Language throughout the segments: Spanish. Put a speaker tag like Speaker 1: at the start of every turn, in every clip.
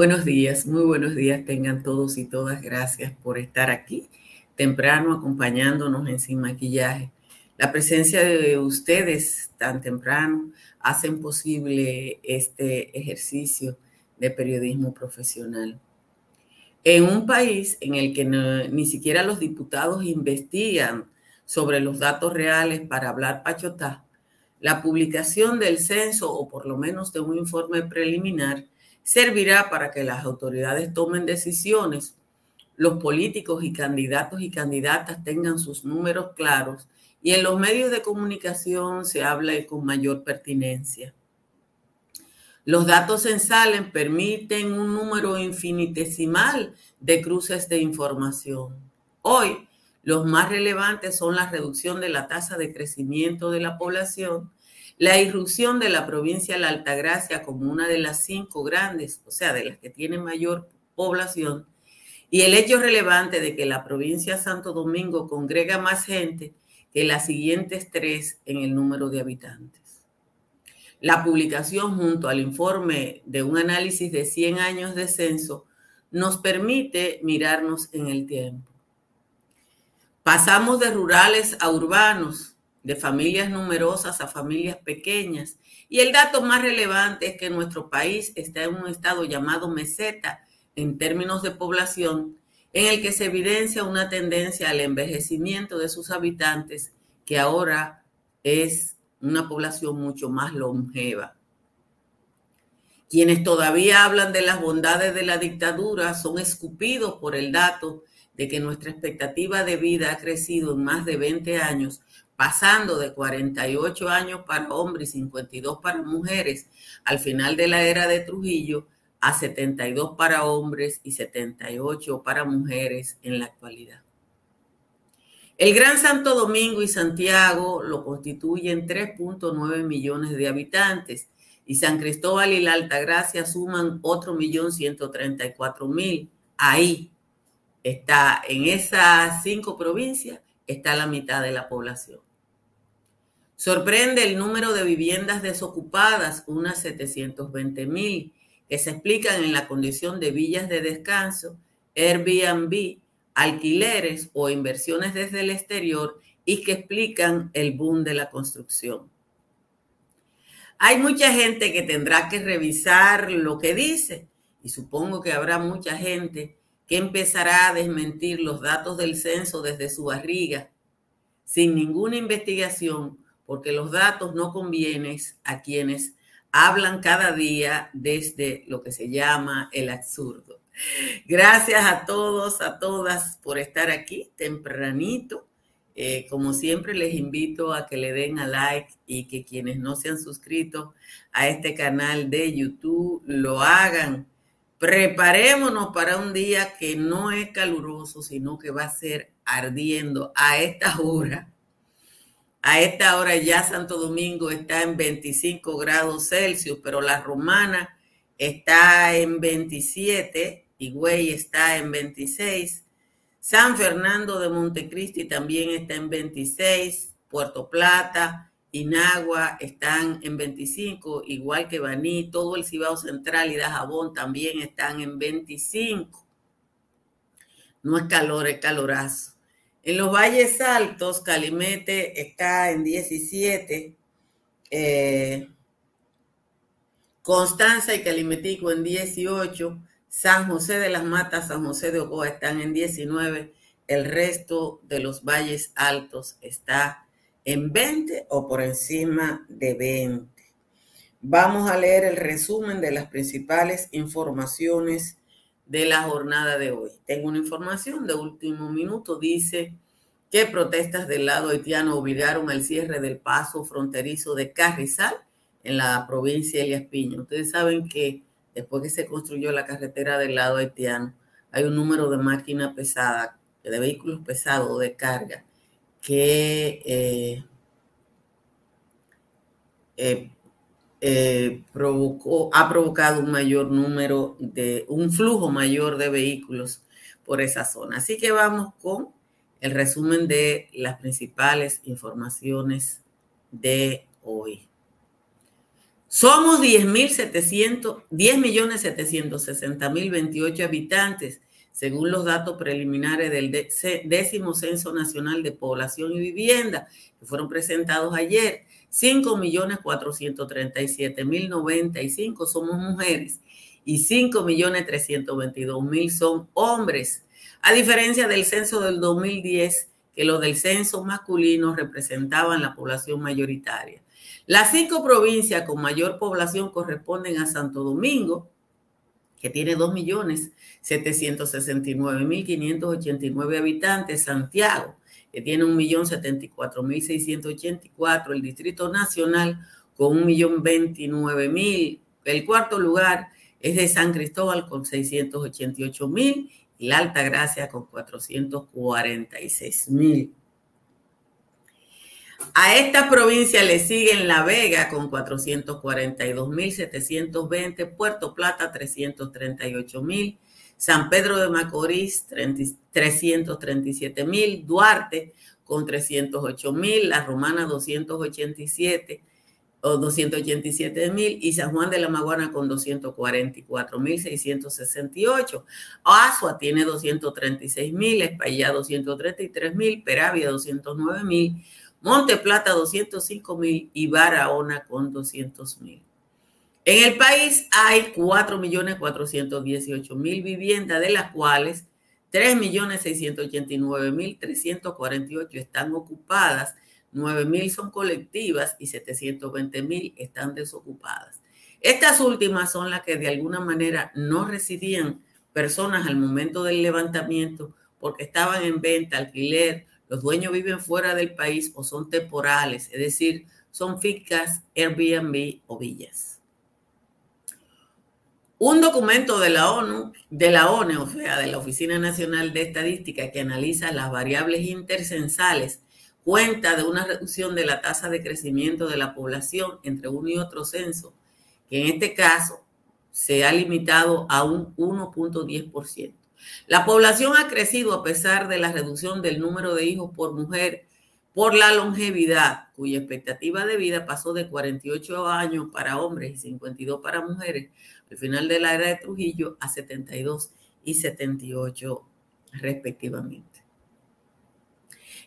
Speaker 1: Buenos días, muy buenos días tengan todos y todas. Gracias por estar aquí temprano acompañándonos en Sin Maquillaje. La presencia de ustedes tan temprano hacen posible este ejercicio de periodismo profesional. En un país en el que ni siquiera los diputados investigan sobre los datos reales para hablar pachotá, la publicación del censo o por lo menos de un informe preliminar servirá para que las autoridades tomen decisiones, los políticos y candidatos y candidatas tengan sus números claros y en los medios de comunicación se hable con mayor pertinencia. Los datos censales permiten un número infinitesimal de cruces de información. Hoy, los más relevantes son la reducción de la tasa de crecimiento de la población la irrupción de la provincia de la Altagracia como una de las cinco grandes, o sea, de las que tienen mayor población, y el hecho relevante de que la provincia de Santo Domingo congrega más gente que las siguientes tres en el número de habitantes. La publicación junto al informe de un análisis de 100 años de censo nos permite mirarnos en el tiempo. Pasamos de rurales a urbanos, de familias numerosas a familias pequeñas. Y el dato más relevante es que nuestro país está en un estado llamado meseta en términos de población, en el que se evidencia una tendencia al envejecimiento de sus habitantes, que ahora es una población mucho más longeva. Quienes todavía hablan de las bondades de la dictadura son escupidos por el dato de que nuestra expectativa de vida ha crecido en más de 20 años pasando de 48 años para hombres y 52 para mujeres al final de la era de Trujillo a 72 para hombres y 78 para mujeres en la actualidad. El Gran Santo Domingo y Santiago lo constituyen 3.9 millones de habitantes y San Cristóbal y la Altagracia suman otro millón 134 mil. Ahí está, en esas cinco provincias, está la mitad de la población. Sorprende el número de viviendas desocupadas, unas 720 mil, que se explican en la condición de villas de descanso, Airbnb, alquileres o inversiones desde el exterior y que explican el boom de la construcción. Hay mucha gente que tendrá que revisar lo que dice y supongo que habrá mucha gente que empezará a desmentir los datos del censo desde su barriga sin ninguna investigación porque los datos no convienen a quienes hablan cada día desde lo que se llama el absurdo. Gracias a todos, a todas por estar aquí tempranito. Eh, como siempre, les invito a que le den a like y que quienes no se han suscrito a este canal de YouTube lo hagan. Preparémonos para un día que no es caluroso, sino que va a ser ardiendo a esta hora a esta hora ya Santo Domingo está en 25 grados Celsius, pero la romana está en 27, Higüey está en 26, San Fernando de Montecristi también está en 26, Puerto Plata, Inagua están en 25, igual que Baní, todo el Cibao Central y Dajabón también están en 25. No es calor, es calorazo. En los valles altos, Calimete está en 17, eh, Constanza y Calimetico en 18, San José de las Matas, San José de Ocoa están en 19, el resto de los valles altos está en 20 o por encima de 20. Vamos a leer el resumen de las principales informaciones de la jornada de hoy. Tengo una información de último minuto, dice que protestas del lado haitiano obligaron al cierre del paso fronterizo de Carrizal en la provincia de Elias Piña. Ustedes saben que después que se construyó la carretera del lado haitiano, hay un número de máquinas pesadas, de vehículos pesados de carga, que eh, eh, eh, provocó, ha provocado un mayor número de, un flujo mayor de vehículos por esa zona. Así que vamos con el resumen de las principales informaciones de hoy. Somos 10.760.028 habitantes, según los datos preliminares del décimo Censo Nacional de Población y Vivienda, que fueron presentados ayer. 5.437.095 somos mujeres y 5.322.000 son hombres, a diferencia del censo del 2010, que los del censo masculino representaban la población mayoritaria. Las cinco provincias con mayor población corresponden a Santo Domingo, que tiene 2.769.589 habitantes, Santiago, que tiene 1.074.684, el Distrito Nacional con 1.029.000, el cuarto lugar es de San Cristóbal con 688.000 y la Alta Gracia con 446.000. A esta provincia le siguen La Vega con 442.720, Puerto Plata 338.000, San Pedro de Macorís 337.000, Duarte con 308.000, La Romana 287 o 287 mil y San Juan de la Maguana con 244 mil 668. Asua tiene 236 mil, Espaillá 233 mil, Peravia 209 mil, Monte Plata 205 mil y Barahona con 200 mil. En el país hay 4.418.000 viviendas, de las cuales 3.689.348 están ocupadas, 9.000 son colectivas y 720.000 están desocupadas. Estas últimas son las que de alguna manera no residían personas al momento del levantamiento porque estaban en venta, alquiler los dueños viven fuera del país o son temporales, es decir, son fincas, Airbnb o villas. Un documento de la ONU, de la ONE, o sea, de la Oficina Nacional de Estadística, que analiza las variables intercensales, cuenta de una reducción de la tasa de crecimiento de la población entre uno y otro censo, que en este caso se ha limitado a un 1.10%. La población ha crecido a pesar de la reducción del número de hijos por mujer por la longevidad, cuya expectativa de vida pasó de 48 años para hombres y 52 para mujeres al final de la era de Trujillo a 72 y 78 respectivamente.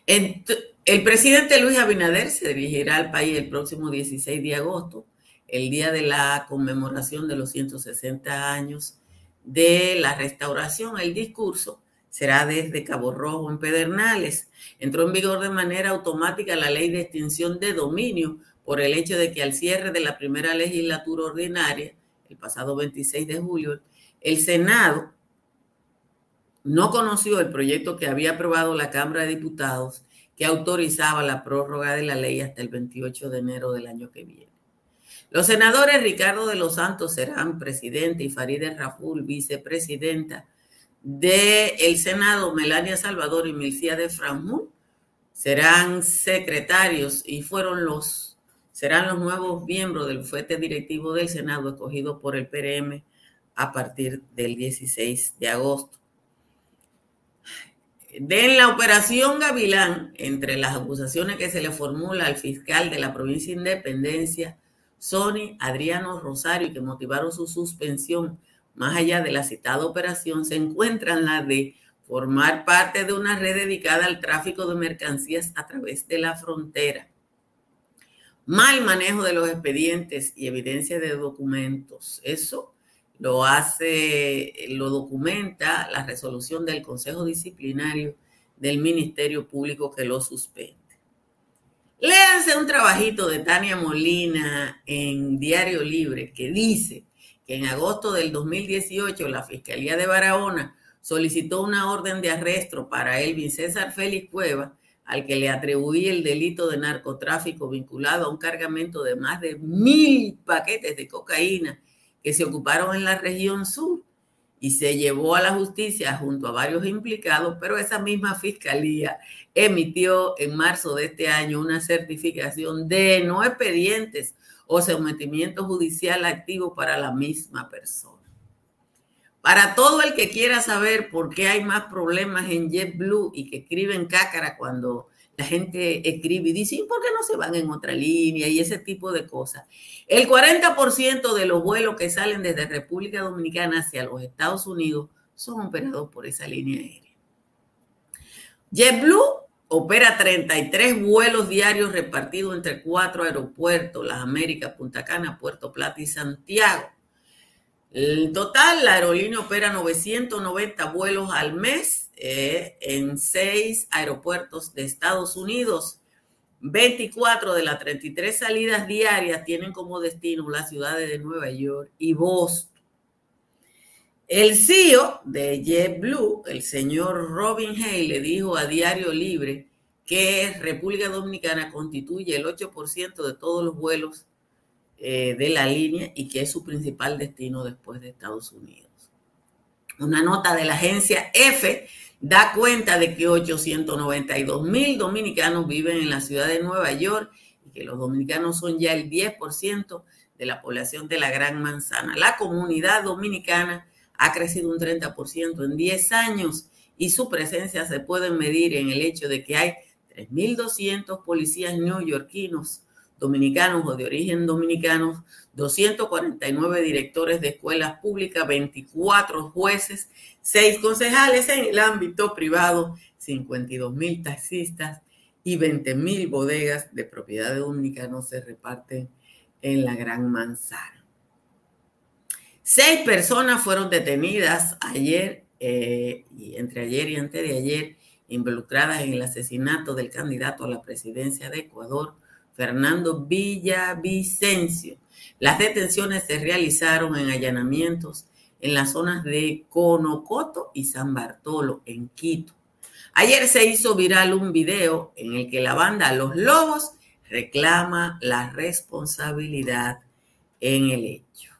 Speaker 1: El presidente Luis Abinader se dirigirá al país el próximo 16 de agosto, el día de la conmemoración de los 160 años de la restauración. El discurso será desde Cabo Rojo en Pedernales. Entró en vigor de manera automática la ley de extinción de dominio por el hecho de que al cierre de la primera legislatura ordinaria, el pasado 26 de julio, el Senado no conoció el proyecto que había aprobado la Cámara de Diputados que autorizaba la prórroga de la ley hasta el 28 de enero del año que viene. Los senadores Ricardo de los Santos serán presidente y Farideh Raful vicepresidenta del Senado, Melania Salvador y Milcia de Franjul serán secretarios y fueron los serán los nuevos miembros del bufete directivo del Senado escogido por el PRM a partir del 16 de agosto. De la operación Gavilán, entre las acusaciones que se le formula al fiscal de la provincia de Independencia, Sony, Adriano Rosario, que motivaron su suspensión más allá de la citada operación, se encuentran la de formar parte de una red dedicada al tráfico de mercancías a través de la frontera. Mal manejo de los expedientes y evidencia de documentos. Eso lo hace, lo documenta la resolución del Consejo Disciplinario del Ministerio Público que lo suspende. Léanse un trabajito de Tania Molina en Diario Libre que dice que en agosto del 2018 la Fiscalía de Barahona solicitó una orden de arresto para Elvin César Félix Cueva, al que le atribuía el delito de narcotráfico vinculado a un cargamento de más de mil paquetes de cocaína que se ocuparon en la región sur y se llevó a la justicia junto a varios implicados, pero esa misma fiscalía emitió en marzo de este año una certificación de no expedientes o sometimiento judicial activo para la misma persona. Para todo el que quiera saber por qué hay más problemas en JetBlue y que escriben cácara cuando la gente escribe y dice, ¿y por qué no se van en otra línea? Y ese tipo de cosas. El 40% de los vuelos que salen desde República Dominicana hacia los Estados Unidos son operados por esa línea aérea. JetBlue opera 33 vuelos diarios repartidos entre cuatro aeropuertos, Las Américas, Punta Cana, Puerto Plata y Santiago. En total, la aerolínea opera 990 vuelos al mes eh, en seis aeropuertos de Estados Unidos. 24 de las 33 salidas diarias tienen como destino las ciudades de Nueva York y Boston. El CEO de JetBlue, el señor Robin Hay, le dijo a Diario Libre que República Dominicana constituye el 8% de todos los vuelos eh, de la línea y que es su principal destino después de Estados Unidos. Una nota de la agencia F da cuenta de que 892 mil dominicanos viven en la ciudad de Nueva York y que los dominicanos son ya el 10% de la población de la Gran Manzana. La comunidad dominicana ha crecido un 30% en 10 años y su presencia se puede medir en el hecho de que hay 3.200 policías neoyorquinos dominicanos o de origen dominicano, 249 directores de escuelas públicas, 24 jueces, 6 concejales en el ámbito privado, 52 mil taxistas y 20 mil bodegas de propiedad de dominicanos se reparten en la Gran Manzana. Seis personas fueron detenidas ayer, eh, y entre ayer y antes de ayer, involucradas en el asesinato del candidato a la presidencia de Ecuador, Fernando Villavicencio. Las detenciones se realizaron en allanamientos en las zonas de Conocoto y San Bartolo, en Quito. Ayer se hizo viral un video en el que la banda Los Lobos reclama la responsabilidad en el hecho.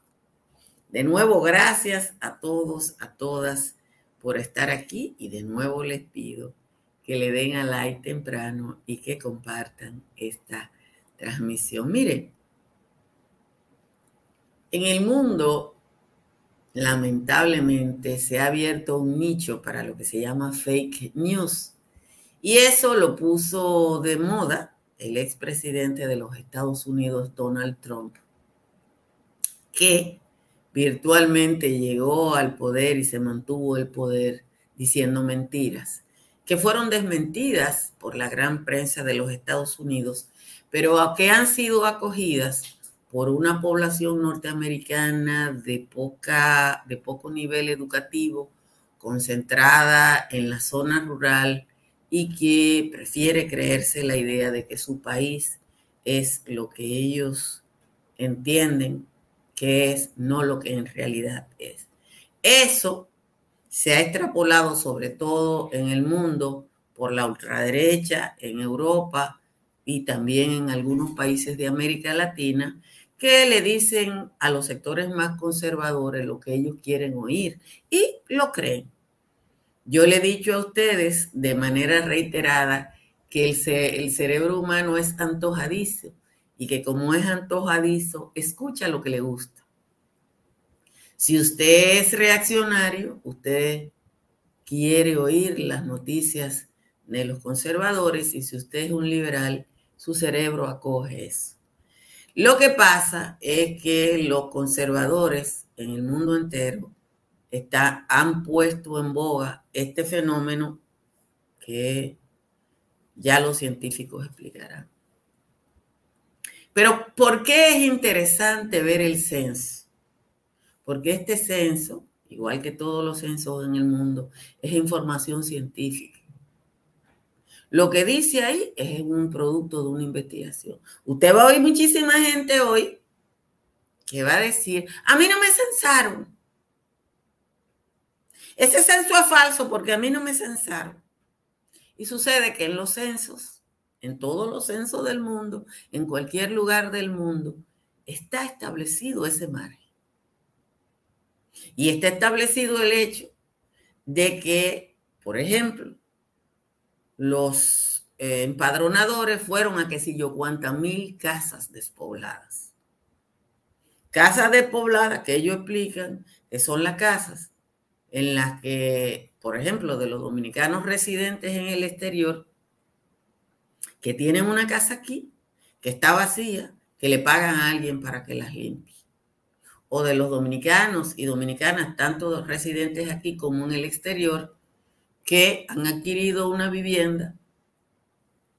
Speaker 1: De nuevo, gracias a todos, a todas por estar aquí y de nuevo les pido que le den a like temprano y que compartan esta transmisión. Miren, en el mundo, lamentablemente, se ha abierto un nicho para lo que se llama fake news. Y eso lo puso de moda el expresidente de los Estados Unidos, Donald Trump, que virtualmente llegó al poder y se mantuvo el poder diciendo mentiras, que fueron desmentidas por la gran prensa de los Estados Unidos pero que han sido acogidas por una población norteamericana de, poca, de poco nivel educativo, concentrada en la zona rural y que prefiere creerse la idea de que su país es lo que ellos entienden que es, no lo que en realidad es. Eso se ha extrapolado sobre todo en el mundo por la ultraderecha, en Europa, y también en algunos países de América Latina que le dicen a los sectores más conservadores lo que ellos quieren oír y lo creen. Yo le he dicho a ustedes de manera reiterada que el, cerebro humano es antojadizo y que como es antojadizo, escucha lo que le gusta. Si usted es reaccionario, usted quiere oír las noticias de los conservadores y si usted es un liberal, su cerebro acoge eso. Lo que pasa es que los conservadores en el mundo entero está, han puesto en boga este fenómeno que ya los científicos explicarán. Pero ¿por qué es interesante ver el censo? Porque este censo, igual que todos los censos en el mundo, es información científica. Lo que dice ahí es un producto de una investigación. Usted va a oír muchísima gente hoy que va a decir, a mí no me censaron. Ese censo es falso porque a mí no me censaron. Y sucede que en los censos, en todos los censos del mundo, en cualquier lugar del mundo, está establecido ese margen. Y está establecido el hecho de que, por ejemplo, los eh, empadronadores fueron a qué sé yo cuántas mil casas despobladas. Casas despobladas que ellos explican que son las casas en las que, por ejemplo, de los dominicanos residentes en el exterior, que tienen una casa aquí, que está vacía, que le pagan a alguien para que las limpie. O de los dominicanos y dominicanas, tanto residentes aquí como en el exterior, que han adquirido una vivienda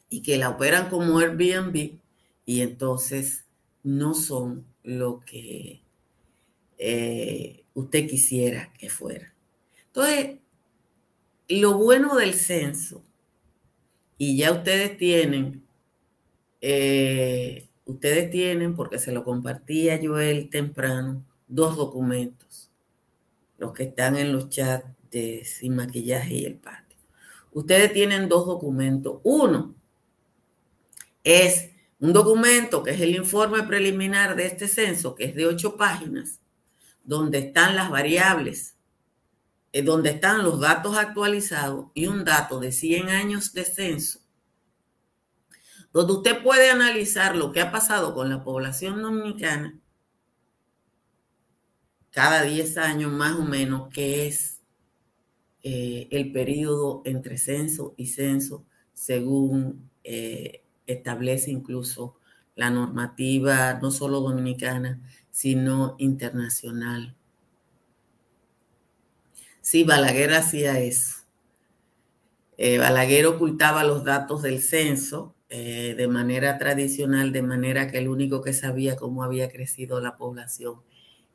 Speaker 1: y que la operan como Airbnb y entonces no son lo que eh, usted quisiera que fuera. Entonces, lo bueno del censo, y ya ustedes tienen, eh, ustedes tienen, porque se lo compartía yo el temprano, dos documentos, los que están en los chats Sin Maquillaje y el Patio. Ustedes tienen dos documentos. Uno es un documento que es el informe preliminar de este censo, que es de ocho páginas, donde están las variables eh, donde están los datos actualizados y un dato de 100 años de censo, donde usted puede analizar lo que ha pasado con la población dominicana cada 10 años más o menos, que es eh, el periodo entre censo y censo, según eh, establece incluso la normativa no solo dominicana, sino internacional Sí, Balaguer hacía eso. Eh, Balaguer ocultaba los datos del censo de manera tradicional, de manera que el único que sabía cómo había crecido la población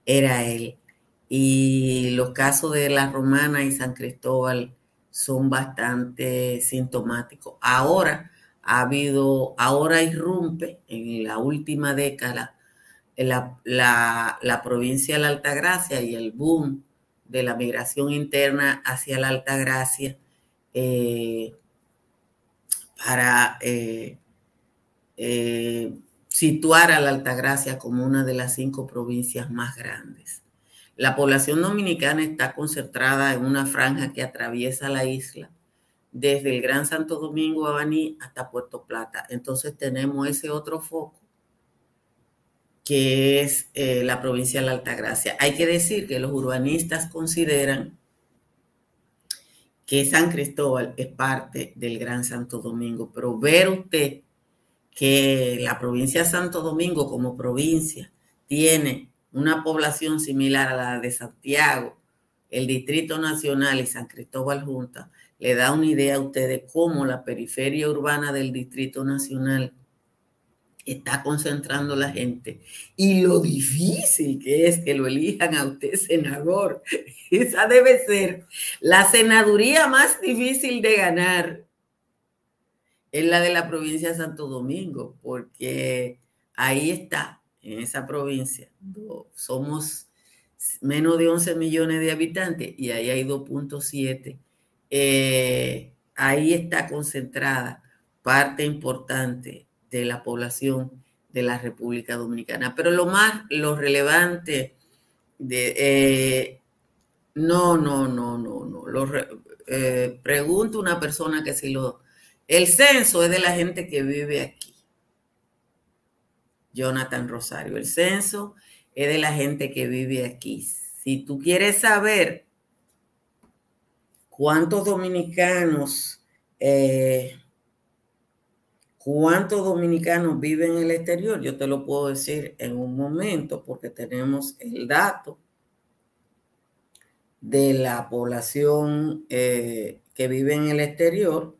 Speaker 1: era él. Y los casos de La Romana y San Cristóbal son bastante sintomáticos. Ahora ha habido, ahora irrumpe en la última década la, la, la provincia de la Altagracia y el boom de la migración interna hacia la Alta Gracia eh, para eh, eh, situar a la Alta Gracia como una de las cinco provincias más grandes. La población dominicana está concentrada en una franja que atraviesa la isla desde el Gran Santo Domingo, Abaní, hasta Puerto Plata. Entonces tenemos ese otro foco que es eh, la provincia de la Altagracia. Hay que decir que los urbanistas consideran que San Cristóbal es parte del Gran Santo Domingo, pero ver usted que la provincia de Santo Domingo como provincia tiene una población similar a la de Santiago, el Distrito Nacional y San Cristóbal Junta, le da una idea a usted de cómo la periferia urbana del Distrito Nacional está concentrando la gente y lo difícil que es que lo elijan a usted senador. Esa debe ser la senaduría más difícil de ganar. Es la de la provincia de Santo Domingo, porque ahí está, en esa provincia. Somos menos de 11 millones de habitantes y ahí hay 2.7. Eh, ahí está concentrada parte importante de la población de la República Dominicana. Pero lo más, lo relevante de... Eh, no, no, no, no, no. Lo, eh, pregunto a una persona que si lo... El censo es de la gente que vive aquí. Jonathan Rosario. El censo es de la gente que vive aquí. Si tú quieres saber cuántos dominicanos eh, ¿Cuántos dominicanos viven en el exterior? Yo te lo puedo decir en un momento porque tenemos el dato de la población eh, que vive en el exterior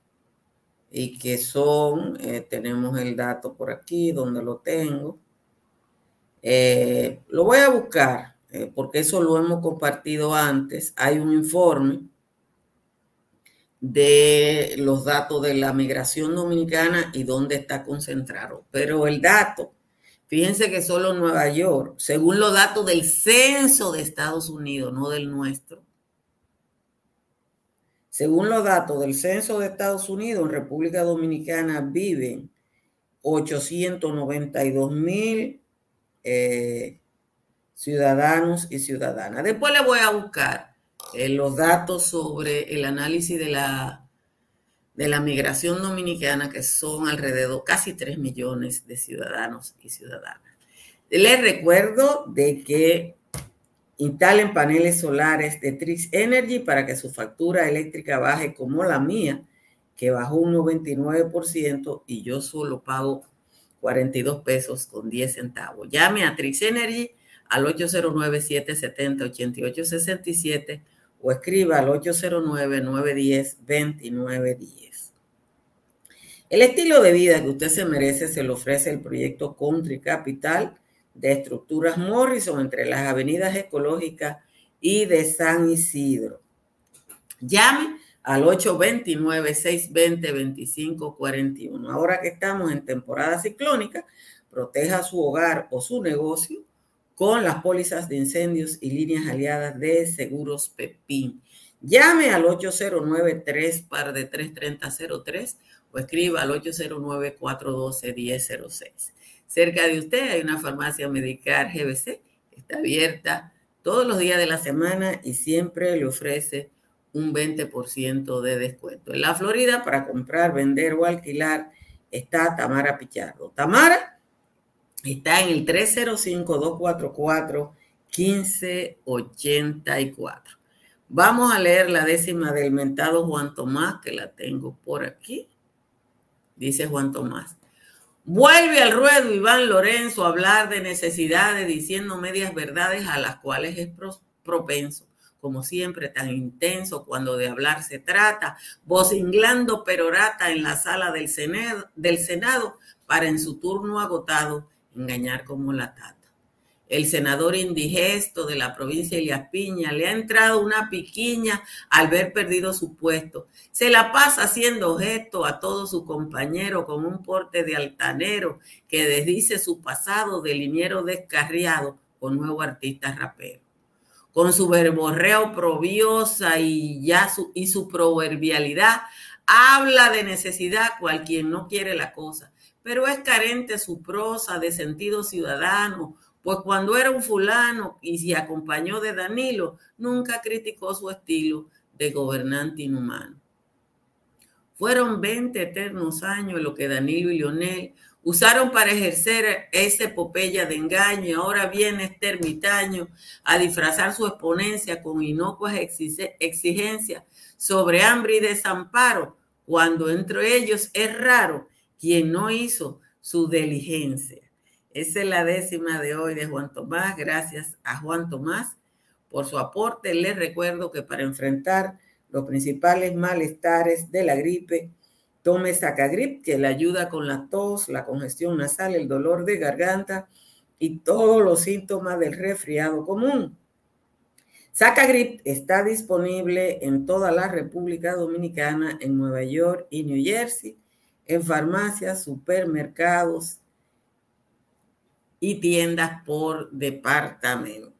Speaker 1: y que son, eh, tenemos el dato por aquí donde lo tengo. Eh, lo voy a buscar porque eso lo hemos compartido antes. Hay un informe de los datos de la migración dominicana y dónde está concentrado. Pero el dato, fíjense que solo Nueva York, según los datos del censo de Estados Unidos, no del nuestro, según los datos del censo de Estados Unidos, en República Dominicana viven 892 mil eh, ciudadanos y ciudadanas. Después le voy a buscar eh, los datos sobre el análisis de la, de la migración dominicana, que son alrededor casi 3 millones de ciudadanos y ciudadanas. Les recuerdo de que instalen paneles solares de Trix Energy para que su factura eléctrica baje como la mía, que bajó un 99% y yo solo pago 42 pesos con 10 centavos. Llame a Trix Energy al 809-770-8867 o escriba al 809-910-2910. El estilo de vida que usted se merece se lo ofrece el proyecto Country Capital de estructuras Morrison entre las avenidas ecológicas y de San Isidro. Llame al 829-620-2541. Ahora que estamos en temporada ciclónica, proteja su hogar o su negocio con las pólizas de incendios y líneas aliadas de Seguros Pepín. Llame al 809-3 par de 33003 o escriba al 809-412-1006. Cerca de usted hay una farmacia medical GBC, está abierta todos los días de la semana y siempre le ofrece un 20% de descuento. En la Florida, para comprar, vender o alquilar, está Tamara Pichardo. Tamara está en el 305-244-1584. Vamos a leer la décima del mentado Juan Tomás, que la tengo por aquí. Dice Juan Tomás. Vuelve al ruedo Iván Lorenzo a hablar de necesidades diciendo medias verdades a las cuales es propenso como siempre, tan intenso cuando de hablar se trata, vocinglando perorata en la sala del Senado, del Senado para en su turno agotado engañar como la tata. El senador indigesto de la provincia de Elias Piña le ha entrado una piquiña al ver perdido su puesto. Se la pasa haciendo gesto a todo su compañero con un porte de altanero que desdice su pasado de liniero descarriado con nuevo artista rapero con su verborrea oprobiosa y, ya su, y su proverbialidad, habla de necesidad cual quien no quiere la cosa, pero es carente su prosa de sentido ciudadano, pues cuando era un fulano y se acompañó de Danilo, nunca criticó su estilo de gobernante inhumano. Fueron 20 eternos años lo que Danilo y Lionel usaron para ejercer esa epopeya de engaño y ahora viene este ermitaño a disfrazar su exponencia con inocuas exigencias sobre hambre y desamparo, cuando entre ellos es raro quien no hizo su diligencia. Esa es la décima de hoy de Juan Tomás. Gracias a Juan Tomás por su aporte. Les recuerdo que para enfrentar los principales malestares de la gripe, Tome Sacagrip, que le ayuda con la tos, la congestión nasal, el dolor de garganta y todos los síntomas del resfriado común. Sacagrip está disponible en toda la República Dominicana, en Nueva York y New Jersey, en farmacias, supermercados y tiendas por departamento.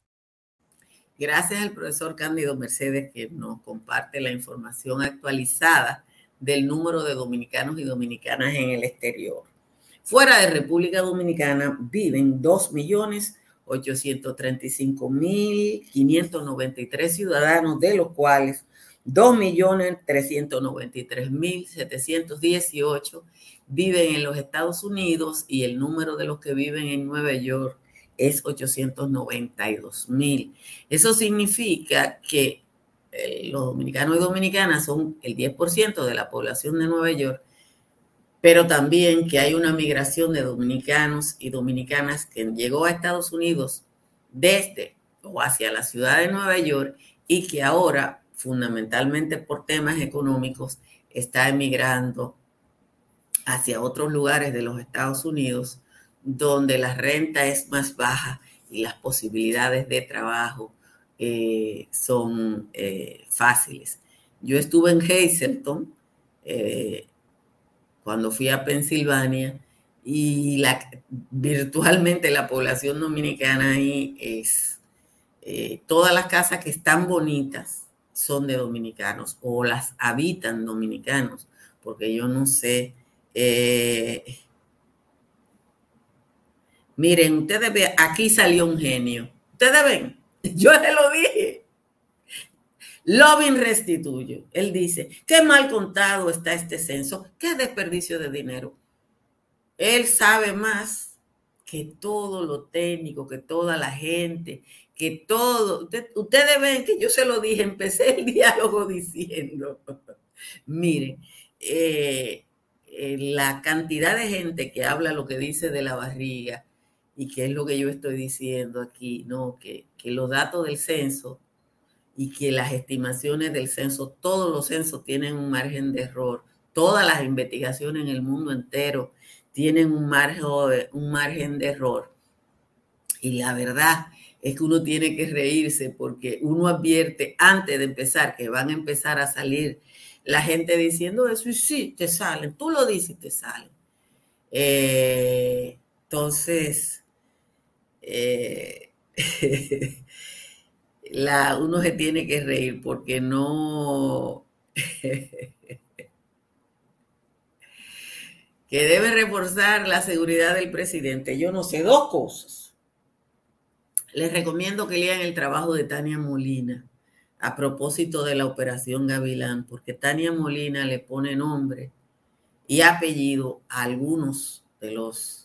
Speaker 1: Gracias al profesor Cándido Mercedes que nos comparte la información actualizada del número de dominicanos y dominicanas en el exterior. Fuera de República Dominicana viven 2.835.593 ciudadanos, de los cuales 2.393.718 viven en los Estados Unidos y el número de los que viven en Nueva York es 892 mil. Eso significa que eh, los dominicanos y dominicanas son el 10% de la población de Nueva York, pero también que hay una migración de dominicanos y dominicanas que llegó a Estados Unidos desde o hacia la ciudad de Nueva York y que ahora, fundamentalmente por temas económicos, está emigrando hacia otros lugares de los Estados Unidos donde la renta es más baja y las posibilidades de trabajo eh, son eh, fáciles. Yo estuve en Hazleton eh, cuando fui a Pensilvania y la, virtualmente la población dominicana ahí es, todas las casas que están bonitas son de dominicanos o las habitan dominicanos porque yo no sé. Miren, ustedes ven, aquí salió un genio. Ustedes ven, yo se lo dije. Lovin restituye. Él dice, qué mal contado está este censo, qué desperdicio de dinero. Él sabe más que todo lo técnico, que toda la gente, que todo. ustedes ven que yo se lo dije, empecé el diálogo diciendo, miren, eh, eh, la cantidad de gente que habla lo que dice de la barriga y que es lo que yo estoy diciendo aquí, no, que, que los datos del censo y que las estimaciones del censo, todos los censos tienen un margen de error, todas las investigaciones en el mundo entero tienen un margen, un margen de error. Y la verdad es que uno tiene que reírse porque uno advierte antes de empezar que van a empezar a salir la gente diciendo eso y sí, te salen, tú lo dices y te salen. Eh, entonces, eh, la, uno se tiene que reír porque no... que debe reforzar la seguridad del presidente. Yo no sé, dos cosas. Les recomiendo que lean el trabajo de Tania Molina a propósito de la operación Gavilán, porque Tania Molina le pone nombre y apellido a algunos de los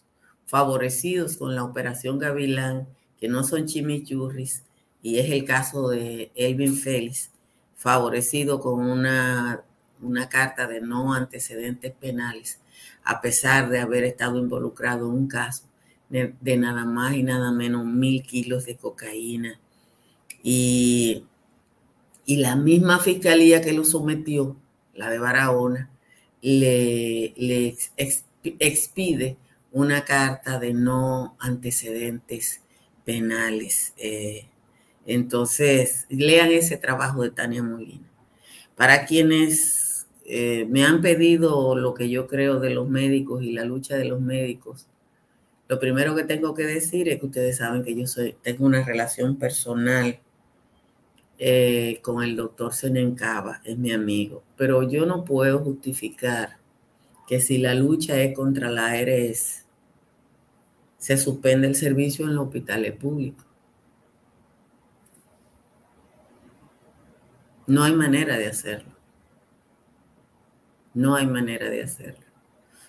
Speaker 1: favorecidos con la operación Gavilán, que no son chimichurris, y es el caso de Elvin Félix, favorecido con una, una carta de no antecedentes penales a pesar de haber estado involucrado en un caso de, nada más y nada menos mil kilos de cocaína. Y, y, la misma fiscalía que lo sometió, la de Barahona, le, le expide una carta de no antecedentes penales. Eh, entonces, lean ese trabajo de Tania Molina. Para quienes eh, me han pedido lo que yo creo de los médicos y la lucha de los médicos. Lo primero que tengo que decir es que ustedes saben que yo soy, tengo una relación personal eh, con el doctor Senencaba, es mi amigo, pero yo no puedo justificar que si la lucha es contra la ARS, se suspende el servicio en los hospitales públicos. No hay manera de hacerlo. No hay manera de hacerlo.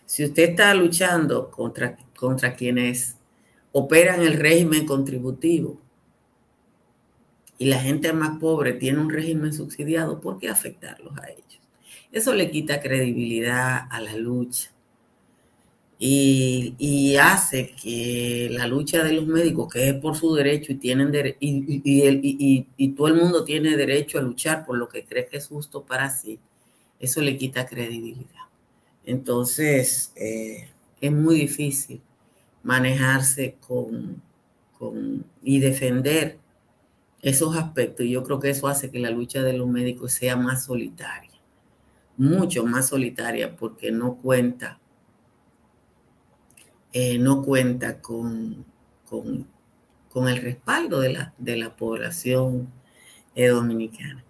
Speaker 1: Si usted está luchando contra, contra quienes operan el régimen contributivo y la gente más pobre tiene un régimen subsidiado, ¿por qué afectarlos a ellos? Eso le quita credibilidad a la lucha y, hace que la lucha de los médicos, que es por su derecho y, tienen y, y todo el mundo tiene derecho a luchar por lo que cree que es justo para sí, eso le quita credibilidad. Entonces, eh, es muy difícil manejarse con, y defender esos aspectos. Y yo creo que eso hace que la lucha de los médicos sea más solitaria, mucho más solitaria, porque no cuenta, eh, no cuenta con, con, el respaldo de la, de la población eh, dominicana.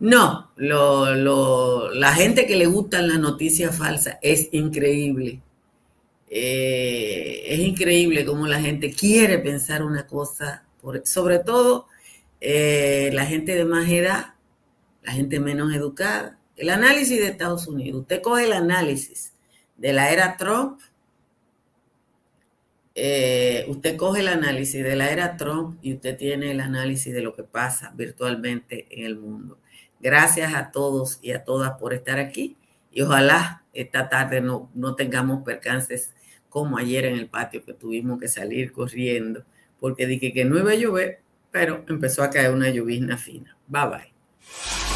Speaker 1: No, la gente que le gustan las noticias falsas es increíble. Eh, es increíble cómo la gente quiere pensar una cosa, sobre todo la gente de más edad, la gente menos educada. El análisis de Estados Unidos, usted coge el análisis de la era Trump, eh, usted coge el análisis de la era Trump y usted tiene el análisis de lo que pasa virtualmente en el mundo. Gracias a todos y a todas por estar aquí y ojalá esta tarde no, no tengamos percances como ayer en el patio que tuvimos que salir corriendo porque dije que no iba a llover, pero empezó a caer una llovizna fina. Bye bye.